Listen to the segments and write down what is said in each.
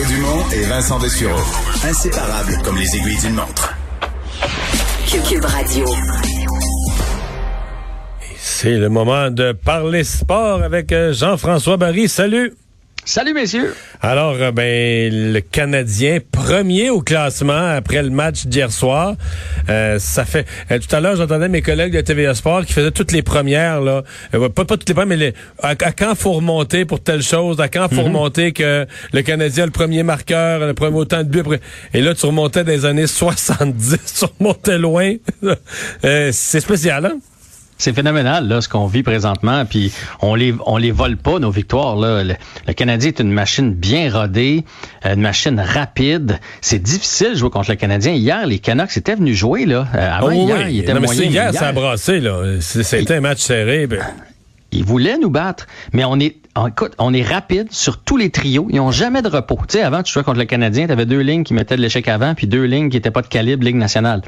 Mario Dumont et Vincent Dessureau. Inséparables comme les aiguilles d'une montre. Cube Radio. C'est le moment de parler sport avec euh, Jean-François Barry. Salut! Salut messieurs. Alors, euh, ben le Canadien premier au classement après le match d'hier soir. Euh, ça fait euh, tout à l'heure j'entendais mes collègues de TVA Sport qui faisaient toutes les premières là, pas, pas toutes les premières mais les, à, quand faut remonter pour telle chose, à quand faut mhm. remonter que le Canadien a le premier marqueur, le premier autant de buts. Et là tu remontais des années 70, tu remontais loin. c'est spécial hein? C'est phénoménal là ce qu'on vit présentement puis on les on les vole pas nos victoires là. Le, Canadien est une machine bien rodée euh, une machine rapide. C'est difficile de jouer contre le Canadien. Hier les Canucks étaient venus jouer là. Euh, avant oh, hier ils étaient non, moyen, hier, hier, ça a brassé là. C'était un match serré ben. Ils voulaient nous battre, mais on est, écoute, on est rapide sur tous les trios. Ils ont jamais de repos. Tu sais, avant, tu jouais contre le Canadien, tu avais deux lignes qui mettaient de l'échec avant, puis deux lignes qui n'étaient pas de calibre Ligue nationale.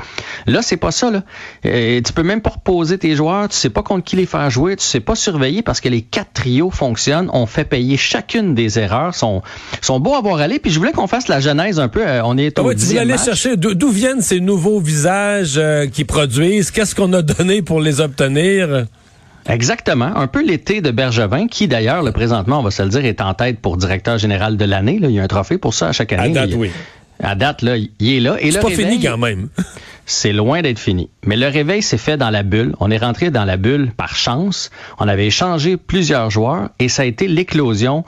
Là, c'est pas ça. Là. Euh, tu peux même pas reposer tes joueurs. Tu sais pas contre qui les faire jouer. Tu sais pas surveiller parce que les quatre trios fonctionnent. On fait payer chacune des erreurs. Sont, sont beaux à voir aller. Puis je voulais qu'on fasse la genèse un peu. Euh, on est au ah Tu voulais aller chercher d'où viennent ces nouveaux visages euh, qui produisent? Qu'est-ce qu'on a donné pour les obtenir? Exactement. Un peu l'été de Bergevin, qui d'ailleurs, le présentement, on va se le dire, est en tête pour directeur général de l'année. Il y a un trophée pour ça à chaque année. À date, oui. À date, là, il est là. Et c'est pas fini quand même. c'est loin d'être fini. Mais le réveil s'est fait dans la bulle. On est rentré dans la bulle par chance. On avait échangé plusieurs joueurs et ça a été l'éclosion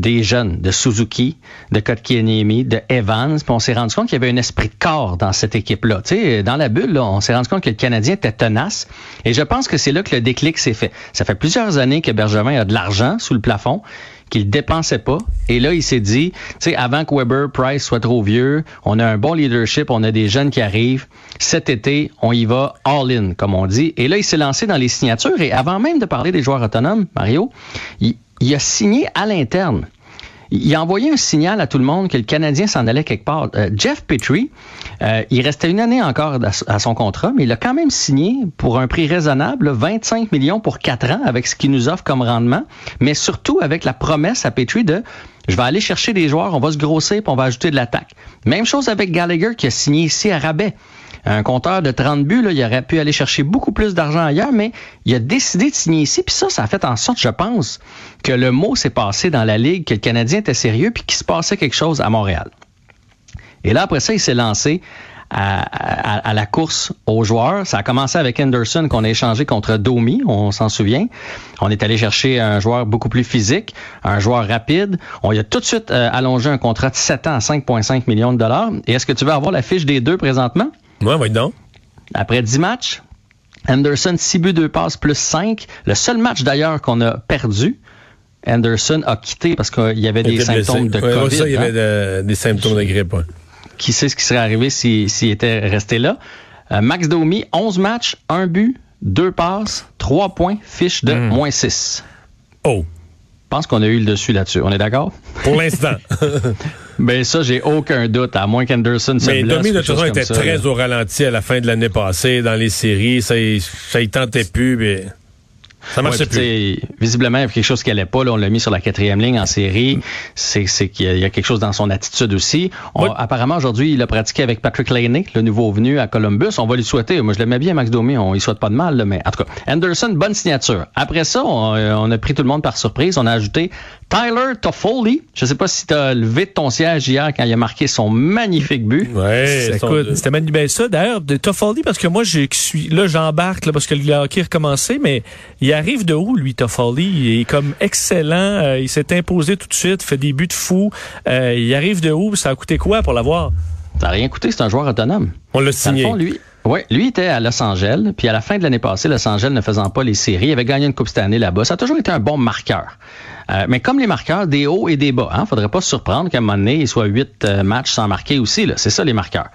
des jeunes, de Suzuki, de Kotkaniemi, de Evans. Puis on s'est rendu compte qu'il y avait un esprit de corps dans cette équipe-là. Tu sais, dans la bulle, on s'est rendu compte que le Canadien était tenace. Et je pense que c'est là que le déclic s'est fait. Ça fait plusieurs années que Bergevin a de l'argent sous le plafond qu'il dépensait pas. Et là, il s'est dit, tu avant que Weber, Price soit trop vieux, on a un bon leadership, on a des jeunes qui arrivent. Cet été, on y va all-in, comme on dit. Et là, il s'est lancé dans les signatures. Et avant même de parler des joueurs autonomes, Mario, il, il a signé à l'interne il a envoyé un signal à tout le monde que le Canadien s'en allait quelque part. Euh, Jeff Petrie, euh, il restait une année encore à, son contrat, mais il a quand même signé pour un prix raisonnable, 25 millions pour quatre ans avec ce qu'il nous offre comme rendement, mais surtout avec la promesse à Petrie de je vais aller chercher des joueurs, on va se grosser, puis on va ajouter de l'attaque. Même chose avec Gallagher qui a signé ici à Rabais un compteur de 30 buts, il aurait pu aller chercher beaucoup plus d'argent ailleurs, mais il a décidé de signer ici. Puis ça, ça a fait en sorte, je pense, que le mot s'est passé dans la Ligue, que le Canadien était sérieux, puis qu'il se passait quelque chose à Montréal. Et là, après ça, il s'est lancé à, la course aux joueurs. Ça a commencé avec Henderson qu'on a échangé contre Domi, on s'en souvient. On est allé chercher un joueur beaucoup plus physique, un joueur rapide. On y a tout de suite euh, allongé un contrat de 7 ans à 5,5 millions de dollars. Et est-ce que tu veux avoir la fiche des deux présentement? Ouais, oui, donc. Après 10 matchs, Anderson, 6 buts, 2 passes, plus 5. Le seul match d'ailleurs qu'on a perdu, Anderson a quitté parce qu'il y avait des symptômes de COVID. Ça, il y avait hein. des symptômes de grippe. Qui sait ce qui serait arrivé s'il était resté là? Euh, Max Domi, 11 matchs, 1 but, 2 passes, 3 points, fiche de hmm. moins 6. Oh! Je pense qu'on a eu le dessus là-dessus. On est d'accord? Pour l'instant. ben ça, j'ai aucun doute, à moins qu'Anderson se Mais Domi, de toute façon, était très au ralenti à la fin de l'année passée dans les séries. Ça, ça y tentait plus. Mais... Ça marchait plus. Visiblement, il y avait quelque chose qui allait pas. Là, on l'a mis sur la quatrième ligne en série. C'est qu'il y, a quelque chose dans son attitude aussi. Apparemment, aujourd'hui, il a pratiqué avec Patrick Laney, le nouveau venu à Columbus. On va lui souhaiter. Moi, je l'aimais bien, Max Domi. On ne souhaite pas de mal, mais en tout cas, Anderson, bonne signature. Après ça, on, a pris tout le monde par surprise. On a ajouté Tyler Toffoli. Je sais pas si tu as levé de ton siège hier quand il a marqué son magnifique but. Ouais, c'était magnifique. Ben, ça, d'ailleurs, de Toffoli, parce que moi, je suis là, j'embarque là, parce que le hockey a recommencé, mais il arrive de où, lui, Toffoli? Il est comme excellent. Euh, il s'est imposé tout de suite, fait des buts de fou. Euh, il arrive de où? Ça a coûté quoi pour l'avoir? Ça n'a rien coûté, c'est un joueur autonome. On l'a signé. Fond, lui, oui, lui était à Los Angeles, puis à la fin de l'année passée, Los Angeles ne faisant pas les séries, il avait gagné une Coupe cette année là-bas. Ça a toujours été un bon marqueur. Euh, mais comme les marqueurs, des hauts et des bas. Hein, faudrait pas se surprendre qu'à un moment donné, il soit huit euh, matchs sans marquer aussi. C'est ça les marqueurs.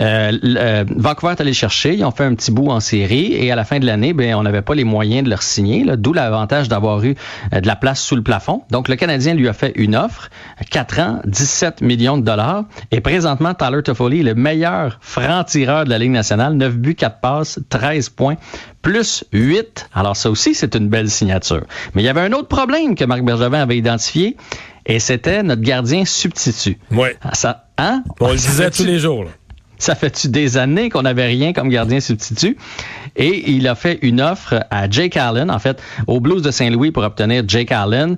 Euh, euh, Vancouver est allé chercher, ils ont fait un petit bout en série et à la fin de l'année, ben on n'avait pas les moyens de leur signer, d'où l'avantage d'avoir eu de la place sous le plafond. Donc le Canadien lui a fait une offre, 4 ans, 17 millions de dollars et présentement Tyler Toffoli est le meilleur franc-tireur de la Ligue nationale, 9 buts, 4 passes, 13 points, plus 8. Alors ça aussi c'est une belle signature. Mais il y avait un autre problème que Marc Bergevin avait identifié Et c'était notre gardien substitut. Ça, hein? On le disait tous les jours. là. ça fait-tu des années qu'on n'avait rien comme gardien substitut? Et il a fait une offre à Jake Allen, en fait, au Blues de Saint-Louis pour obtenir Jake Allen.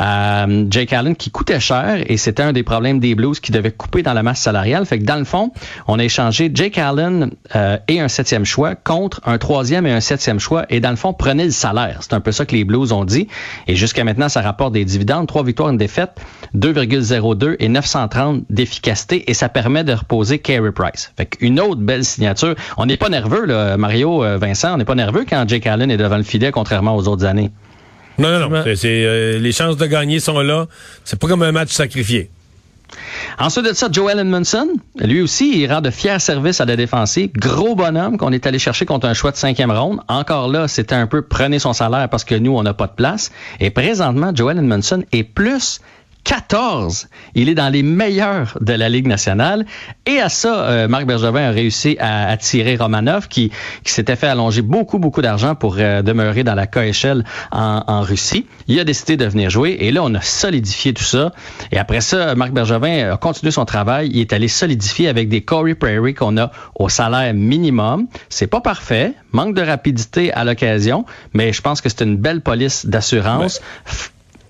Euh, Jake Allen qui coûtait cher et c'était un des problèmes des Blues qui devait couper dans la masse salariale. Fait que dans le fond, on a échangé Jake Allen euh, et un septième choix contre un troisième et un septième choix. Et dans le fond, prenez le salaire. C'est un peu ça que les Blues ont dit. Et jusqu'à maintenant, ça rapporte des dividendes. Trois victoires, une défaite, 2,02 et 930 d'efficacité. Et ça permet de reposer Carey Price. Fait qu'une autre belle signature. On n'est pas nerveux, là, Mario, euh, Vincent. On n'est pas nerveux quand Jake Allen est devant le filet, contrairement aux autres années. Non, non, non. C'est, euh, les chances de gagner sont là. C'est pas comme un match sacrifié. Ensuite de ça, Joel Edmondson, lui aussi, il rend de fiers services à la défensive. Gros bonhomme qu'on est allé chercher contre un choix de cinquième ronde. Encore là, c'était un peu prenez son salaire parce que nous, on n'a pas de place. Et présentement, Joel Edmondson est plus 14. Il est dans les meilleurs de la Ligue nationale. Et à ça, euh, Marc Bergevin a réussi à attirer Romanov, qui, qui s'était fait allonger beaucoup, beaucoup d'argent pour euh, demeurer dans la KHL en, en Russie. Il a décidé de venir jouer. Et là, on a solidifié tout ça. Et après ça, Marc Bergevin a continué son travail. Il est allé solidifier avec des Corey Prairie qu'on a au salaire minimum. C'est pas parfait. Manque de rapidité à l'occasion. Mais je pense que c'est une belle police d'assurance.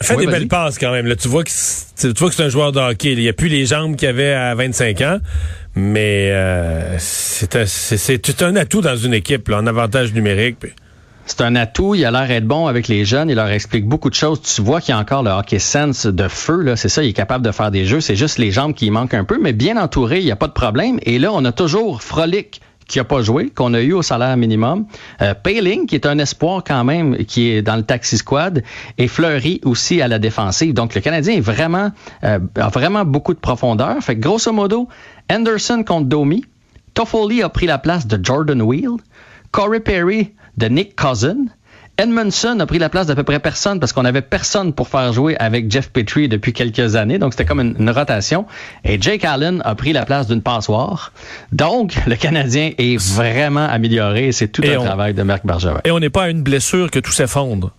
Fait Oui, des belles passes quand même. Là, tu vois que c'est, tu vois que c'est un joueur de hockey. Il n'y a plus les jambes qu'il avait à 25 ans, mais euh, c'est, un, c'est, un atout dans une équipe, là, en avantage numérique. puis- C'est un atout, il a l'air d'être bon avec les jeunes, il leur explique beaucoup de choses. Tu vois qu'il y a encore le hockey sense de feu, là, c'est ça, il est capable de faire des jeux, c'est juste les jambes qui manquent un peu, mais bien entouré, il n'y a pas de problème. Et là, on a toujours Frolic qui a pas joué, qu'on a eu au salaire minimum. Euh, Payling, qui est un espoir quand même, qui est dans le taxi squad, et Fleury aussi à la défensive. Donc le Canadien est vraiment, euh, a vraiment beaucoup de profondeur. Fait que grosso modo, Anderson contre Domi, Toffoli a pris la place de Jordan Wheel, Corey Perry de Nick Cousin, Edmondson a pris la place d'à peu près personne parce qu'on n'avait personne pour faire jouer avec Jeff Petrie depuis quelques années. Donc, c'était comme une, une rotation. Et Jake Allen a pris la place d'une passoire. Donc, le Canadien est vraiment amélioré et c'est tout Et un on- travail de Marc Bergevin. Et on n'est pas à une blessure que tout s'effondre.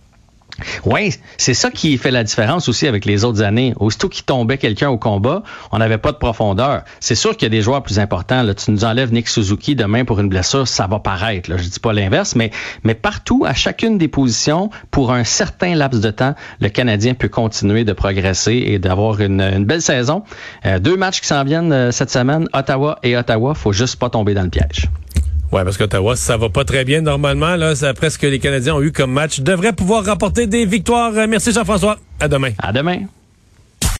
Oui, c'est ça qui fait la différence aussi avec les autres années. Aussitôt qu'il tombait quelqu'un au combat, on n'avait pas de profondeur. C'est sûr qu'il y a des joueurs plus importants. Là. Tu nous enlèves Nick Suzuki demain pour une blessure, ça va paraître. Là. Je dis pas l'inverse, mais, partout, à chacune des positions, pour un certain laps de temps, le Canadien peut continuer de progresser et d'avoir une, une belle saison. Euh, deux matchs qui s'en viennent euh, cette semaine, Ottawa et Ottawa. Faut juste pas tomber dans le piège. Ouais, parce qu'Ottawa, ça va pas très bien normalement. Là, c'est après ce que les Canadiens ont eu comme match. Devrait pouvoir rapporter des victoires. Euh, Merci Jean-François. À demain. À demain.